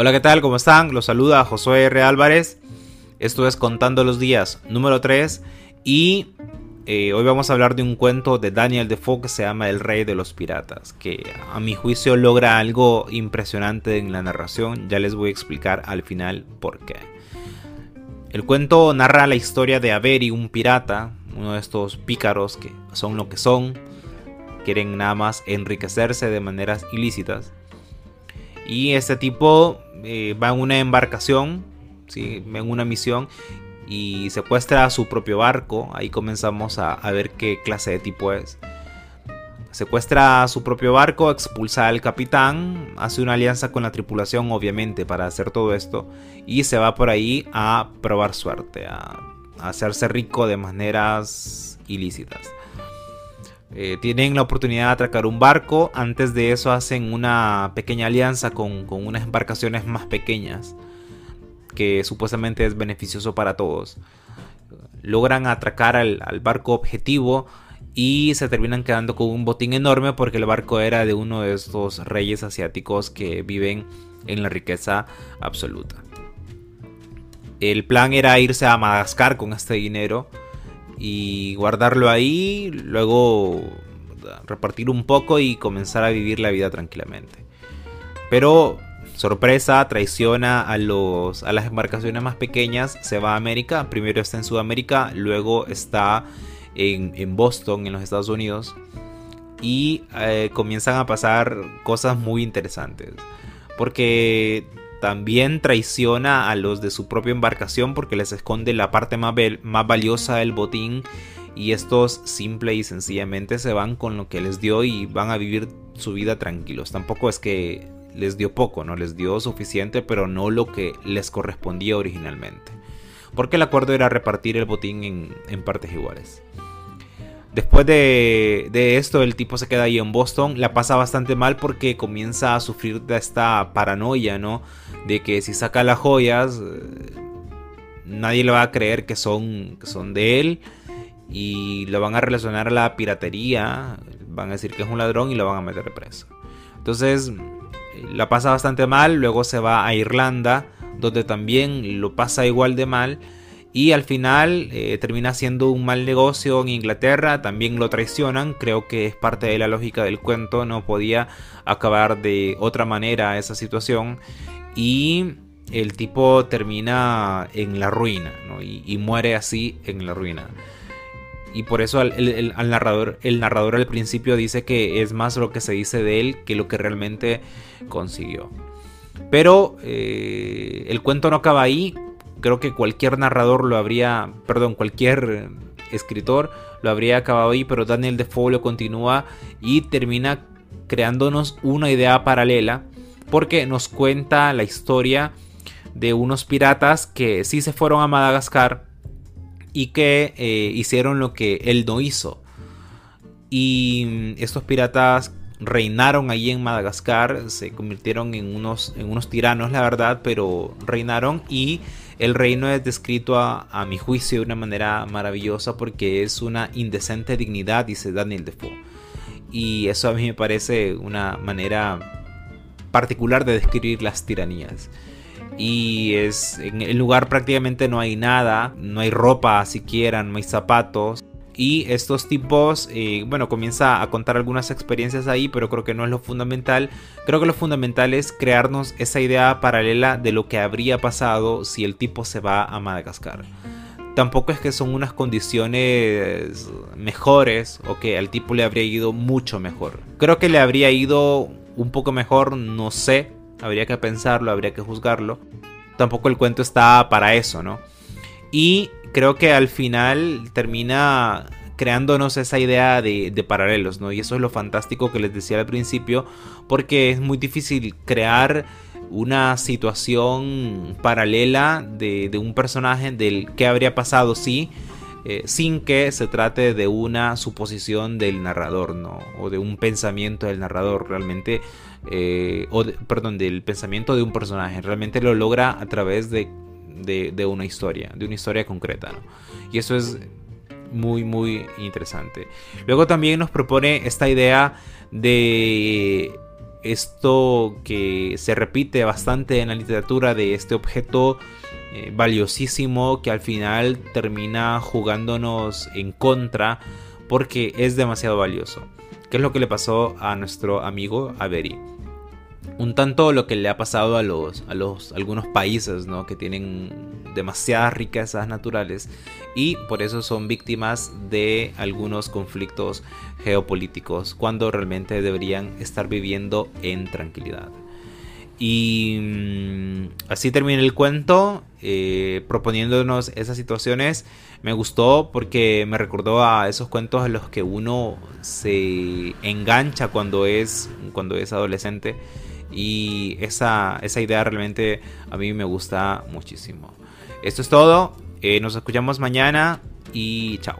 Hola, ¿qué tal? ¿Cómo están? Los saluda Josué R. Álvarez. Esto es Contando los Días número 3 y eh, hoy vamos a hablar de un cuento de Daniel Defoe que se llama El Rey de los Piratas, que a mi juicio logra algo impresionante en la narración. Ya les voy a explicar al final por qué. El cuento narra la historia de Averi, un pirata, uno de estos pícaros que son lo que son, quieren nada más enriquecerse de maneras ilícitas. Y este tipo eh, va en una embarcación, ¿sí? en una misión, y secuestra a su propio barco. Ahí comenzamos a, ver qué clase de tipo es. Secuestra a su propio barco, expulsa al capitán, hace una alianza con la tripulación obviamente para hacer todo esto y se va por ahí a probar suerte, a hacerse rico de maneras ilícitas. Eh, tienen la oportunidad de atracar un barco. Antes de eso hacen una pequeña alianza con, unas embarcaciones más pequeñas. Que supuestamente es beneficioso para todos. Logran atracar al, barco objetivo. Y se terminan quedando con un botín enorme porque el barco era de uno de estos reyes asiáticos que viven en la riqueza absoluta. El plan era irse a Madagascar con este dinero y guardarlo ahí, luego repartir un poco y comenzar a vivir la vida tranquilamente. Pero sorpresa, traiciona a, los, a las embarcaciones más pequeñas, se va a América, primero está en Sudamérica, luego está en, Boston, en los Estados Unidos, y eh, comienzan a pasar cosas muy interesantes. Porque también traiciona a los de su propia embarcación porque les esconde la parte más, más valiosa del botín y estos simple y sencillamente se van con lo que les dio y van a vivir su vida tranquilos. Tampoco es que les dio poco, no les dio suficiente, pero no lo que les correspondía originalmente. Porque el acuerdo era repartir el botín en, en partes iguales. Después de, esto, el tipo se queda ahí en Boston. La pasa bastante mal porque comienza a sufrir de esta paranoia, ¿no? De que si saca las joyas, eh, nadie le va a creer que son, que son de él. Y lo van a relacionar a la piratería. Van a decir que es un ladrón y lo van a meter preso. Entonces, la pasa bastante mal. Luego se va a Irlanda, donde también lo pasa igual de mal y al final eh, termina siendo un mal negocio en Inglaterra, también lo traicionan, creo que es parte de la lógica del cuento, no podía acabar de otra manera esa situación y el tipo termina en la ruina y, muere así en la ruina. Y por eso el, narrador, el narrador al principio dice que es más lo que se dice de él que lo que realmente consiguió. Pero eh, el cuento no acaba ahí creo que cualquier narrador lo habría, perdón, cualquier escritor lo habría acabado ahí, pero Daniel Defoe lo continúa y termina creándonos una idea paralela porque nos cuenta la historia de unos piratas que sí se fueron a Madagascar y que eh, hicieron lo que él no hizo. Y estos piratas reinaron allí en Madagascar, se convirtieron en unos, en unos tiranos, la verdad, pero reinaron y el reino es descrito a, mi juicio de una manera maravillosa porque es una indecente dignidad, dice Daniel Defoe. Y eso a mí me parece una manera particular de describir las tiranías. Y es en el lugar prácticamente no hay nada, no hay ropa siquiera, no hay zapatos. Y estos tipos, eh, bueno, comienza a contar algunas experiencias ahí, pero creo que no es lo fundamental. Creo que lo fundamental es crearnos esa idea paralela de lo que habría pasado si el tipo se va a Madagascar. Tampoco es que son unas condiciones mejores o que al tipo le habría ido mucho mejor. Creo que le habría ido un poco mejor, no sé, habría que pensarlo, habría que juzgarlo. Tampoco el cuento está para eso, ¿no? Y creo que al final termina creándonos esa idea de, paralelos, ¿no? Y eso es lo fantástico que les decía al principio, porque es muy difícil crear una situación paralela de, un personaje del que habría pasado si eh, sin que se trate de una suposición del narrador, ¿no? O de un pensamiento del narrador, realmente, eh, o perdón, del pensamiento de un personaje, realmente lo logra a través de de, una historia, de una historia concreta. Y eso es muy, muy interesante. Luego también nos propone esta idea de esto que se repite bastante en la literatura de este objeto eh, valiosísimo que al final termina jugándonos en contra porque es demasiado valioso. ¿Qué es lo que le pasó a nuestro amigo Avery? Un tanto lo que le ha pasado a los, a los algunos países ¿no? que tienen demasiadas riquezas naturales y por eso son víctimas de algunos conflictos geopolíticos cuando realmente deberían estar viviendo en tranquilidad. Y mm, así termina el cuento, eh, proponiéndonos esas situaciones. Me gustó porque me recordó a esos cuentos en los que uno se engancha cuando es, cuando es adolescente. Y esa, esa idea realmente a mí me gusta muchísimo. Esto es todo. Eh, nos escuchamos mañana y chao.